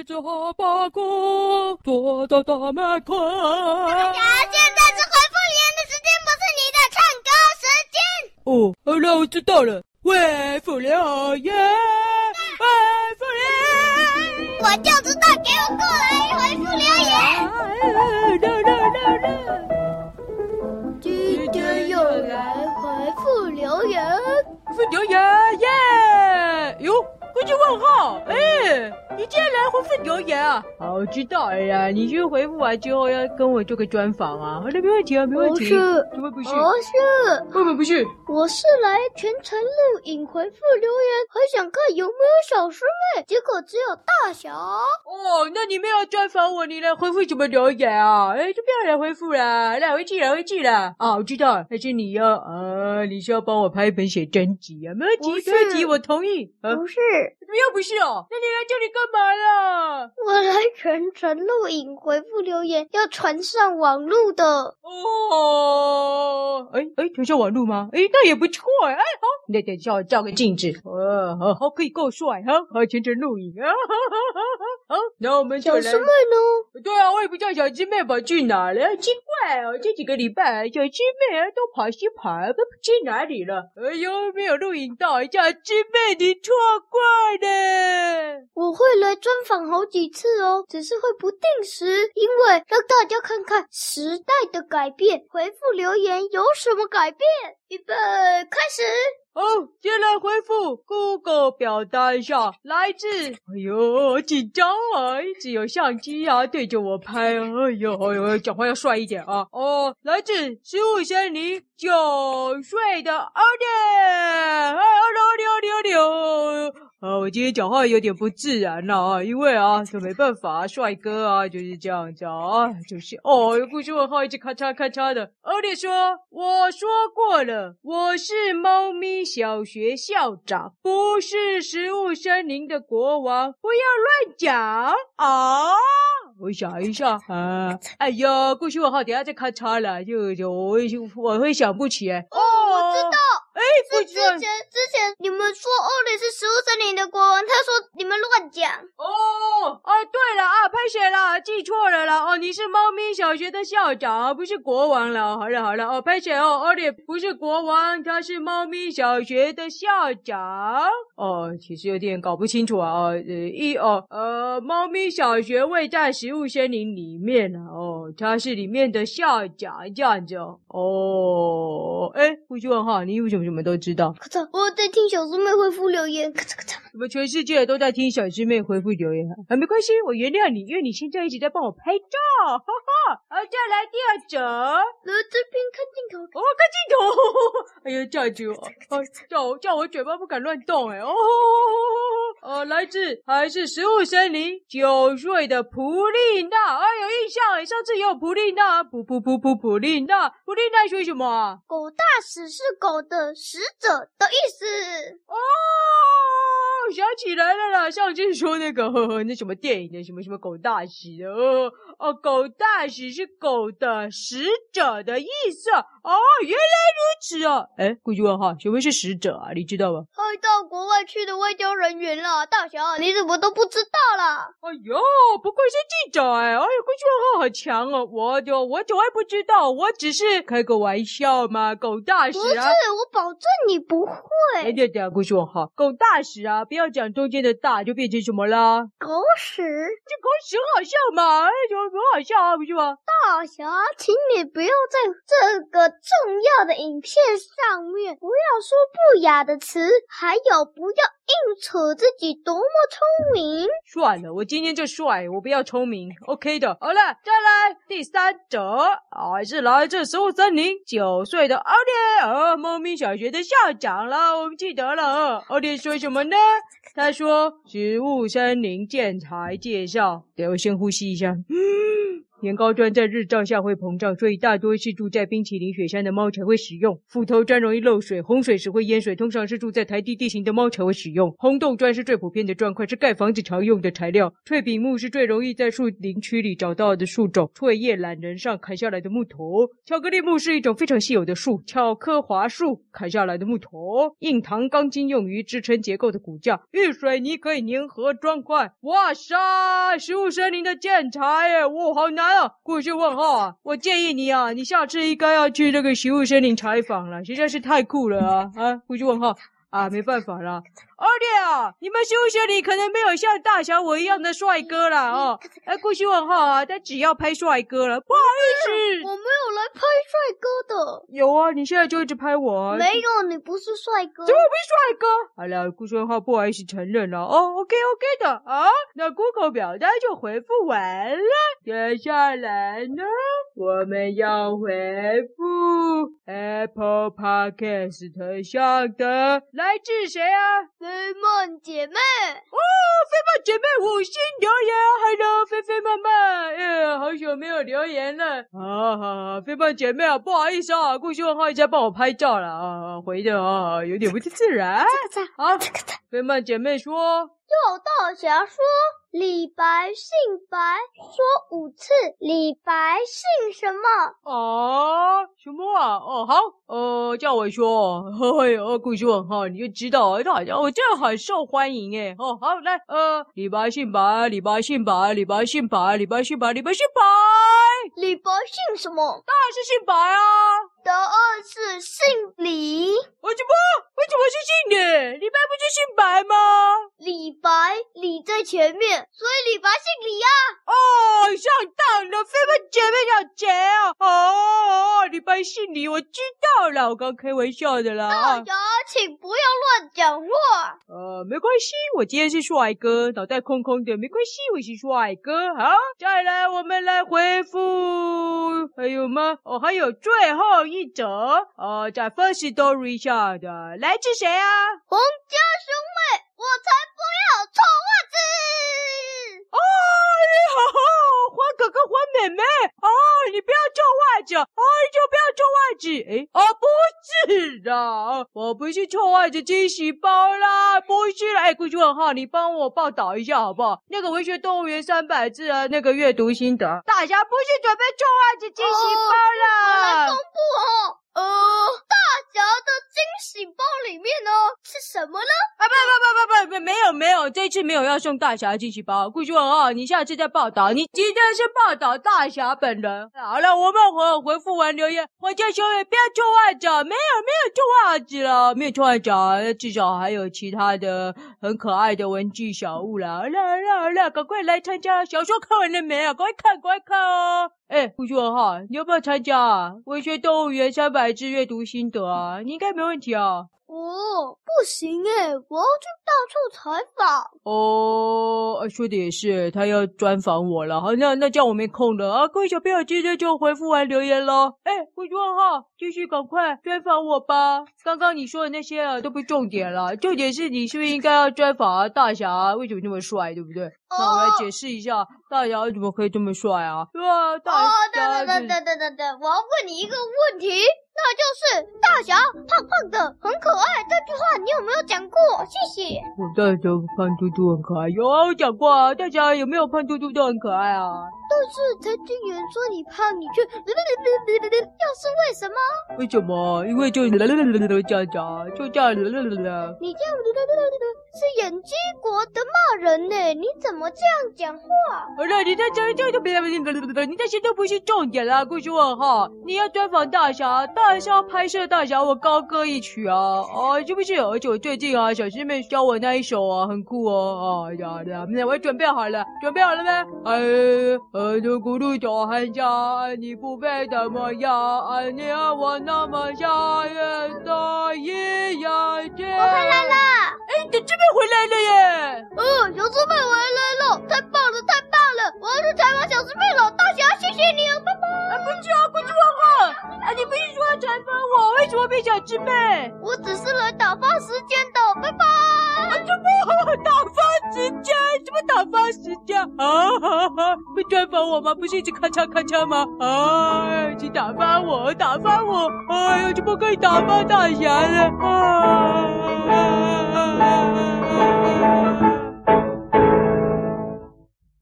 骑着哈巴狗，躲在大门口。大家现在是回复留言的时间，不是你的唱歌时间。哦，好了，我知道了。回复留言，回复留言，我就知道，给我过来回复留言。竟然来回复留言啊？好，我知道了呀。你去回复完之后要跟我做个专访啊？好的，没问题啊，没问题。不是，怎么不是？不是，根本不是。我是来全程录影回复留言，还想看有没有小师妹，结果只有大侠。哦，那你没有专访我，你来回复什么留言啊？哎，就不要来回复了，来回去，来回去了。啊，我知道，还是你要啊？你是要帮我拍一本写真集啊？没问题，没问题，我同意。啊、不是。怎么又不是哦？那你来这里干嘛啦？我来全程录影回复留言，要传上网路的。哦，哎哎，传上网路吗？哎，那也不错哎。好，那等一下我照个镜子。哦，好，好，可以够帅哈。好，全程录影啊。好，那我们就来。小师妹呢？对啊，我也不知道小师妹跑去哪了。奇怪哦，这几个礼拜小师妹啊都跑西跑，都不知哪里了。哎呦，没有录影到，小师妹你错怪了。我会来专访好几次哦，只是会不定时，因为让大家看看时代的改变。回复留言有什么改变？预备开始。哦，先来回复 Google 表单上来自，哎呦，紧张啊，一直有相机啊对着我拍，哎呦，哎呦，讲话要帅一点啊。哦，来自食物森林九岁的奥利，哎，奥利奥利奥利奥利。啊，我今天讲话有点不自然了啊，因为啊，这没办法，帅哥啊就是这样子啊，就是哦，又不是问号，一直咔嚓咔嚓的。奥利说：“我说过了，我是猫咪小学校长，不是食物森林的国王，不要乱讲啊！”我想一下啊，哎呀，故事问号，等下再咔嚓了，就就我会想不起来。哦，我知道。哎，是之前之前你们说奥利是食物森林的国王，他说你们乱讲。哦，啊，对了啊，拍谁了，记错了啦。哦，你是猫咪小学的校长，不是国王了。好了好了，哦，拍谁哦，奥利不是国王，他是猫咪小学的校长。哦，其实有点搞不清楚啊。哦，呃，一哦，呃，猫咪小学位在食物森林里面啊。哦，他是里面的校长，这样子哦。哦，哎，胡须问哈，你为什么？什么都知道。咔嚓，我在听小师妹回复留言。咔嚓咔嚓，怎么全世界都在听小师妹回复留言啊！没关系，我原谅你，因为你现在一直在帮我拍照。哈哈，好，再来第二则。来这边看镜头，哦，看镜头。哎呀，这样子哦，叫我叫我嘴巴不敢乱动哎哦。呃，来自还是食物森林九岁的普丽娜，哎，有印象哎，上次也有普丽娜，普普普普普丽娜，普丽娜说什么啊？狗大使是狗的使者的意思哦。想起来了啦，上次说那个呵呵那什么电影的什么什么狗大使的哦哦，狗大使是狗的使者的意思哦，原来如此啊！哎，顾问哈，什么是使者啊？你知道吗？派到国外去的外交人员啦，大侠，你怎么都不知道啦？哎呦，不愧是记者哎！哎呦，顾问号好强哦，我就我从来不知道，我只是开个玩笑嘛，狗大使啊！不是，我保证你不会。哎，对对，顾问号，狗大使啊，不。要讲中间的大就变成什么啦？狗屎！这狗屎很好笑嘛？哎，就很好笑啊，不是吗？大侠，请你不要在这个重要的影片上面不要说不雅的词，还有不要硬扯自己多么聪明。算了，我今天就帅，我不要聪明，OK 的。好了，再来第三者，还是来自食物森林九岁的奥利尔，猫咪小学的校长了，我们记得了。奥利说什么呢？他说：“植物森林建材介绍。”给我先呼吸一下。嗯 年糕砖在日照下会膨胀，所以大多是住在冰淇淋雪山的猫才会使用。斧头砖容易漏水，洪水时会淹水，通常是住在台地地形的猫才会使用。红豆砖是最普遍的砖块，是盖房子常用的材料。脆柄木是最容易在树林区里找到的树种，翠叶懒人上砍下来的木头。巧克力木是一种非常稀有的树，巧克华树砍下来的木头。硬糖钢筋用于支撑结构的骨架，遇水泥可以粘合砖块。哇塞，食物森林的建材耶，哇，好难啊！过去问号啊，我建议你啊，你下次应该要去这个食物森林采访了，实在是太酷了啊！啊，过去问号。啊，没办法啦，而且啊，你们休息里可能没有像大侠我一样的帅哥啦哦。哎，故事问号啊，他只要拍帅哥了，不好意思，我没有来拍帅哥的。有啊，你现在就一直拍我啊。没有，你不是帅哥。怎么不是帅哥？好了，故事问号不好意思承认了哦。OK OK 的啊，那 Google 表单就回复完了，接下来呢，我们要回复 Apple Podcast 上的。来自谁啊？菲梦姐妹哦，菲梦姐妹五星留言，Hello，菲菲妈妈，耶，好久没有留言了，好好好，菲梦姐妹啊，不好意思啊，故事问号一直在帮我拍照了啊，回的啊有点不太自然，啊，菲梦姐妹说，有大侠说。李白姓白，说五次。李白姓什么？啊，什么啊？哦，好，呃，叫我说，嘿嘿，故事问号，你就知道，他好像我真的很受欢迎哎。哦，好，来，呃，李白姓白，李白姓白，李白姓白，李白姓白，李白姓白。李白姓什么？当然是姓白啊。答案是姓李。为什么？为什么是姓李？李白不是姓白吗？李白，李在前面。所以李白姓李呀！哦，上当了，非问姐妹要结啊！哦，李白姓李，我知道了，我刚开玩笑的啦。大家请不要乱讲话。呃，没关系，我今天是帅哥，脑袋空空的，没关系，我是帅哥。好，再来，我们来回复，还有吗？哦，还有最后一则，呃，在 First Story 下的，来自谁啊？洪家兄妹，我才不要臭袜子。哦，你好好，黄哥哥、黄妹妹，啊，你不要臭袜子，啊，你就不要臭袜子，诶，啊，不是的，我不是臭袜子惊喜包啦，不是啦，哎，故事问号，你帮我报道一下好不好？那个文学动物园三百字啊，那个阅读心得，大家不是准备臭袜子惊喜包啦，我来公布哦。呃，大侠的惊喜包里面呢是什么呢？啊，不不不不不不，没有没有，这次没有要送大侠惊喜包。故事问号，你下次再报道。你今天是报道大侠本人。好了，我们回回复完留言，黄家兄弟不要臭袜子，没有没有臭袜子了，没有臭袜子，至少还有其他的很可爱的文具小物啦。好了好了好了，赶快来参加。小说看完了没有？赶快看赶快看哦。哎，故事问号，你要不要参加啊？文学动物园三百字阅读心得啊，你应该没问题啊。哦，不行哎，我要去到处采访。哦，说的也是，他要专访我了。好，那那叫我没空了啊。各位小朋友，今天就回复完留言喽。哎，故事问号，继续赶快专访我吧。刚刚你说的那些啊，都不是重点了，重点是你是不是应该要专访啊？大侠为什么那么帅，对不对？哦、那我来解释一下，大侠为什么可以这么帅啊？对啊？大侠。哦，等等等等等等等，我要问你一个问题。那就是大侠胖胖的很可爱，这句话你有没有讲过？谢谢。我大侠胖嘟嘟很可爱，有啊，我讲过啊。大侠有没有胖嘟嘟都很可爱啊？但是曾经有人说你胖，你却，又是为什么？为什么？因为就这样讲，就这样。你这样是演基国的骂人呢？你怎么这样讲话？好了，你在这这就别你这些都不是重点啦。故事问号，你要专访大侠，大。还是要拍摄大侠，我高歌一曲啊！哦，是不是？而且我最近啊，小师妹教我那一首啊，很酷哦！啊呀呀，那我准备好了，准备好了没？哎，呃，这咕噜叫喊家，你不配怎么样，爱你和我那么像，远在一样天。我回来了！哎，你这边回来了耶！哦，小师妹回来了，太棒了，太棒了！我要去采访小师妹了，大侠，谢谢你啊，拜拜！啊，不去啊，不去问号！啊，你不是说要采访我？为什么变小师妹？我只是来打发时间的，拜拜！啊，怎么打发时间？怎么打发时间啊？哈哈，会专访我吗？不是一直咔嚓咔嚓吗？啊，请打发我，打发我！哎呀，怎么可以打发大侠了啊！啊啊啊啊